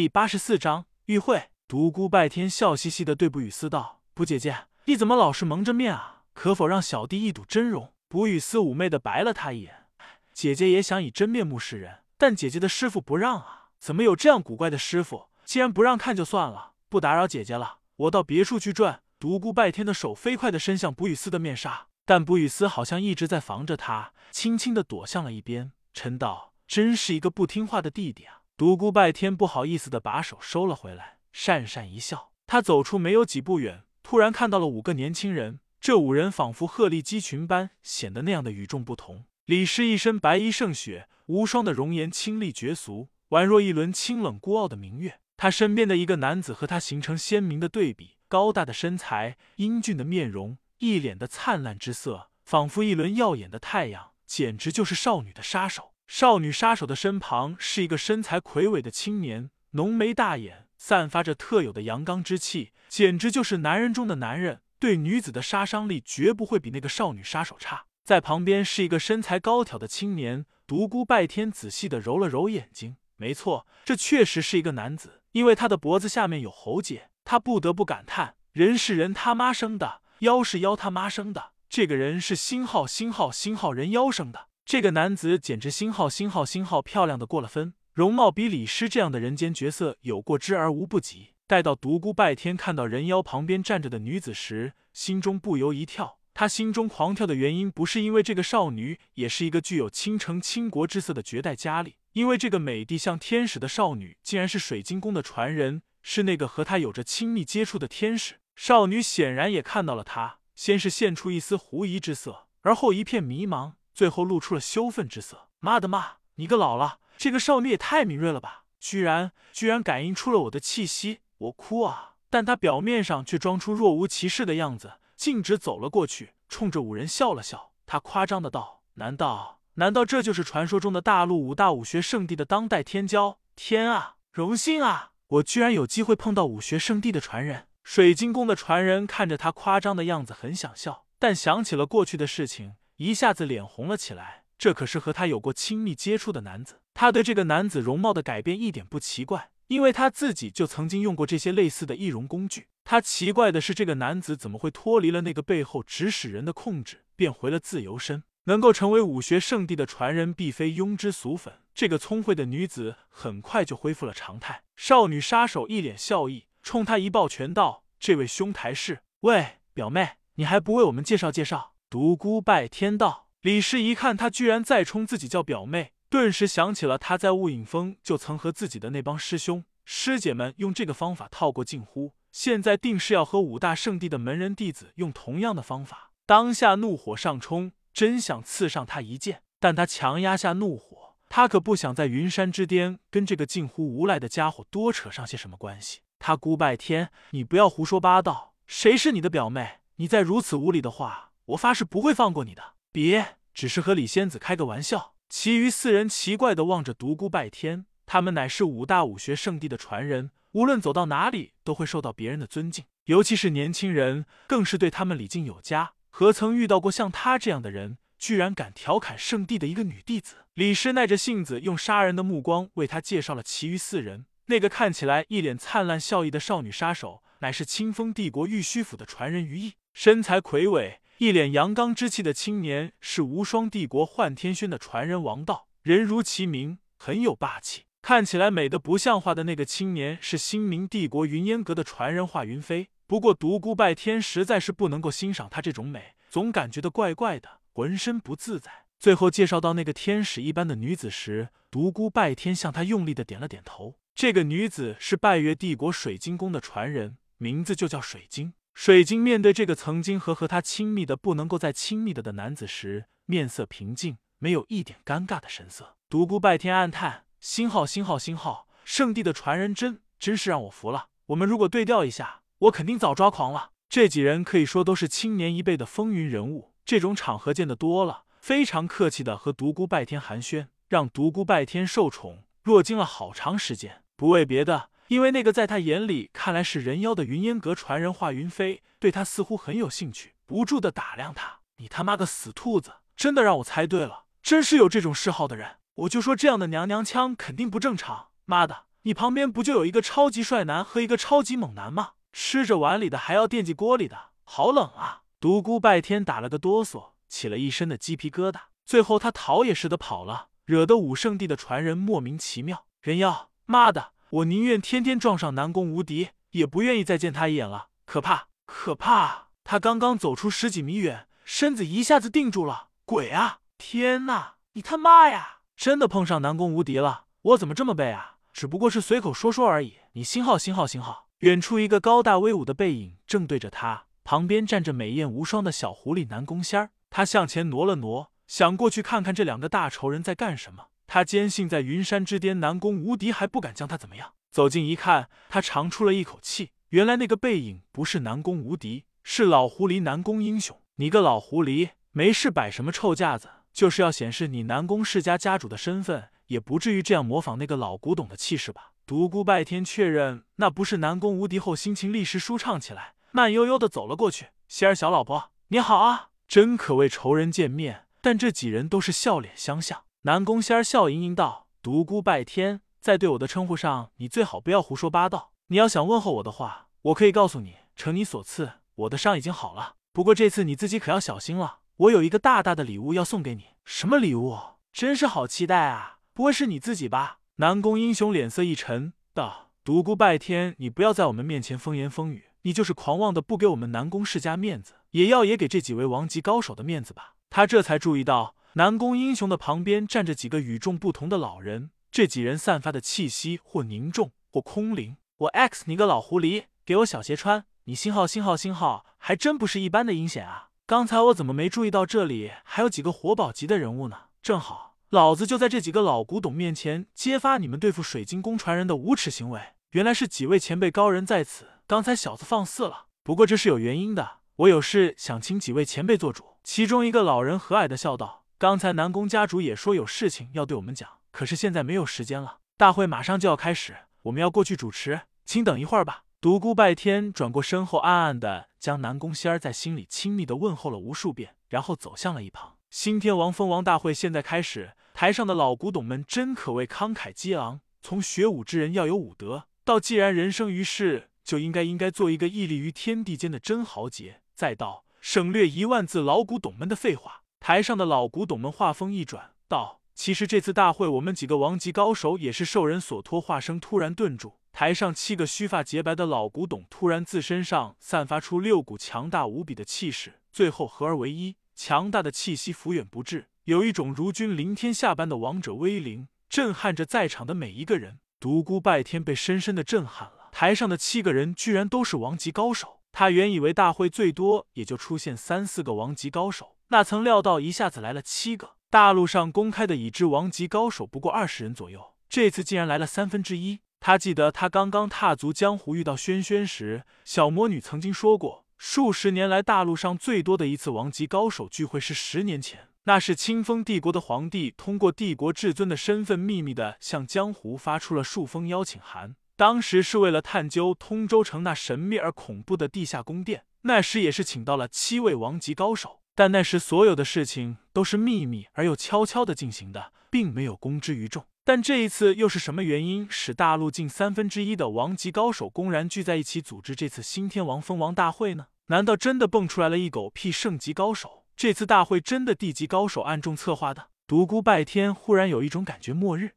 第八十四章玉会。独孤拜天笑嘻嘻的对卜雨思道：“卜姐姐，你怎么老是蒙着面啊？可否让小弟一睹真容？”卜雨思妩媚的白了他一眼：“姐姐也想以真面目示人，但姐姐的师傅不让啊！怎么有这样古怪的师傅？既然不让看就算了，不打扰姐姐了，我到别处去转。”独孤拜天的手飞快的伸向卜雨思的面纱，但卜雨思好像一直在防着他，轻轻的躲向了一边，嗔道：“真是一个不听话的弟弟啊！”独孤拜天不好意思的把手收了回来，讪讪一笑。他走出没有几步远，突然看到了五个年轻人。这五人仿佛鹤立鸡群般，显得那样的与众不同。李师一身白衣胜雪，无双的容颜清丽绝俗，宛若一轮清冷孤傲的明月。他身边的一个男子和他形成鲜明的对比：高大的身材，英俊的面容，一脸的灿烂之色，仿佛一轮耀眼的太阳，简直就是少女的杀手。少女杀手的身旁是一个身材魁伟的青年，浓眉大眼，散发着特有的阳刚之气，简直就是男人中的男人。对女子的杀伤力绝不会比那个少女杀手差。在旁边是一个身材高挑的青年，独孤拜天仔细的揉了揉眼睛，没错，这确实是一个男子，因为他的脖子下面有喉结。他不得不感叹：人是人他妈生的，妖是妖他妈生的。这个人是星号星号星号人妖生的。这个男子简直星号星号星号漂亮的过了分，容貌比李师这样的人间角色有过之而无不及。待到独孤拜天看到人妖旁边站着的女子时，心中不由一跳。他心中狂跳的原因不是因为这个少女也是一个具有倾城倾国之色的绝代佳丽，因为这个美丽像天使的少女竟然是水晶宫的传人，是那个和他有着亲密接触的天使。少女显然也看到了他，先是现出一丝狐疑之色，而后一片迷茫。最后露出了羞愤之色。妈的妈！你个老了，这个少女也太敏锐了吧！居然居然感应出了我的气息！我哭啊！但她表面上却装出若无其事的样子，径直走了过去，冲着五人笑了笑。他夸张的道：“难道难道这就是传说中的大陆五大武学圣地的当代天骄？天啊，荣幸啊！我居然有机会碰到武学圣地的传人。”水晶宫的传人看着他夸张的样子，很想笑，但想起了过去的事情。一下子脸红了起来，这可是和他有过亲密接触的男子，他对这个男子容貌的改变一点不奇怪，因为他自己就曾经用过这些类似的易容工具。他奇怪的是，这个男子怎么会脱离了那个背后指使人的控制，变回了自由身？能够成为武学圣地的传人，必非庸脂俗粉。这个聪慧的女子很快就恢复了常态。少女杀手一脸笑意，冲他一抱拳道：“这位兄台是？喂，表妹，你还不为我们介绍介绍？”独孤拜天道，李师一看他居然再冲自己叫表妹，顿时想起了他在雾隐峰就曾和自己的那帮师兄师姐们用这个方法套过近乎，现在定是要和五大圣地的门人弟子用同样的方法。当下怒火上冲，真想刺上他一剑，但他强压下怒火，他可不想在云山之巅跟这个近乎无赖的家伙多扯上些什么关系。他孤拜天，你不要胡说八道，谁是你的表妹？你再如此无礼的话。我发誓不会放过你的！别，只是和李仙子开个玩笑。其余四人奇怪的望着独孤拜天，他们乃是五大武学圣地的传人，无论走到哪里都会受到别人的尊敬，尤其是年轻人，更是对他们礼敬有加。何曾遇到过像他这样的人，居然敢调侃圣地的一个女弟子？李师耐着性子，用杀人的目光为他介绍了其余四人。那个看起来一脸灿烂笑意的少女杀手，乃是清风帝国玉虚府的传人于毅，身材魁伟。一脸阳刚之气的青年是无双帝国幻天轩的传人王道，人如其名，很有霸气，看起来美的不像话的那个青年是新明帝国云烟阁的传人华云飞。不过独孤拜天实在是不能够欣赏她这种美，总感觉得怪怪的，浑身不自在。最后介绍到那个天使一般的女子时，独孤拜天向她用力的点了点头。这个女子是拜月帝国水晶宫的传人，名字就叫水晶。水晶面对这个曾经和和他亲密的不能够再亲密的的男子时，面色平静，没有一点尴尬的神色。独孤拜天暗叹：星号星号星号，圣地的传人真真是让我服了。我们如果对调一下，我肯定早抓狂了。这几人可以说都是青年一辈的风云人物，这种场合见得多了，非常客气的和独孤拜天寒暄，让独孤拜天受宠若惊了好长时间。不为别的。因为那个在他眼里看来是人妖的云烟阁传人华云飞，对他似乎很有兴趣，不住的打量他。你他妈个死兔子，真的让我猜对了，真是有这种嗜好的人。我就说这样的娘娘腔肯定不正常。妈的，你旁边不就有一个超级帅男和一个超级猛男吗？吃着碗里的还要惦记锅里的，好冷啊！独孤拜天打了个哆嗦，起了一身的鸡皮疙瘩。最后他逃也似的跑了，惹得武圣地的传人莫名其妙。人妖，妈的，我宁愿天天撞上南宫无敌，也不愿意再见他一眼了。可怕，可怕！他刚刚走出十几米远，身子一下子定住了。鬼啊！天呐，你他妈呀！真的碰上南宫无敌了！我怎么这么背啊？只不过是随口说说而已。你星号星号星号。远处一个高大威武的背影正对着他，旁边站着美艳无双的小狐狸南宫仙儿。他向前挪了挪，想过去看看这两个大仇人在干什么。他坚信在云山之巅，南宫无敌还不敢将他怎么样。走近一看，他长出了一口气。原来那个背影不是南宫无敌，是老狐狸南宫英雄。你个老狐狸，没事摆什么臭架子？就是要显示你南宫世家家主的身份，也不至于这样模仿那个老古董的气势吧？独孤拜天确认那不是南宫无敌后，心情立时舒畅起来，慢悠悠的走了过去。仙儿小老婆，你好啊，真可谓仇人见面。但这几人都是笑脸相向。南宫仙儿笑盈盈道：“独孤拜天，在对我的称呼上，你最好不要胡说八道。你要想问候我的话，我可以告诉你，承你所赐，我的伤已经好了。不过这次你自己可要小心了，我有一个大大的礼物要送给你。什么礼物？真是好期待啊！不会是你自己吧？”南宫英雄脸色一沉，道：“独孤拜天，你不要在我们面前风言风语。你就是狂妄的不给我们南宫世家面子，也要也给这几位王级高手的面子吧。”他这才注意到，南宫英雄的旁边站着几个与众不同的老人。这几人散发的气息或凝重，或空灵。我 X 你个老狐狸，给我小鞋穿！你星号星号星号，还真不是一般的阴险啊！刚才我怎么没注意到这里还有几个活宝级的人物呢？正好。老子就在这几个老古董面前揭发你们对付水晶宫传人的无耻行为！原来是几位前辈高人在此，刚才小子放肆了。不过这是有原因的，我有事想请几位前辈做主。其中一个老人和蔼的笑道：“刚才南宫家主也说有事情要对我们讲，可是现在没有时间了，大会马上就要开始，我们要过去主持，请等一会儿吧。”独孤拜天转过身后，暗暗的将南宫仙儿在心里亲密的问候了无数遍，然后走向了一旁。新天王封王大会现在开始。台上的老古董们真可谓慷慨激昂，从学武之人要有武德，到既然人生于世就应该应该做一个屹立于天地间的真豪杰，再到省略一万字老古董们的废话。台上的老古董们话锋一转，道：“其实这次大会，我们几个王级高手也是受人所托。”话声突然顿住，台上七个须发洁白的老古董突然自身上散发出六股强大无比的气势，最后合而为一，强大的气息拂远不至。有一种如君临天下般的王者威灵，震撼着在场的每一个人。独孤拜天被深深的震撼了。台上的七个人居然都是王级高手。他原以为大会最多也就出现三四个王级高手，那曾料到一下子来了七个。大陆上公开的已知王级高手不过二十人左右，这次竟然来了三分之一。他记得他刚刚踏足江湖遇到轩轩时，小魔女曾经说过，数十年来大陆上最多的一次王级高手聚会是十年前。那是清风帝国的皇帝通过帝国至尊的身份，秘密的向江湖发出了数封邀请函。当时是为了探究通州城那神秘而恐怖的地下宫殿。那时也是请到了七位王级高手，但那时所有的事情都是秘密而又悄悄的进行的，并没有公之于众。但这一次又是什么原因使大陆近三分之一的王级高手公然聚在一起组织这次新天王封王大会呢？难道真的蹦出来了一狗屁圣级高手？这次大会真的地级高手暗中策划的？独孤拜天忽然有一种感觉，末日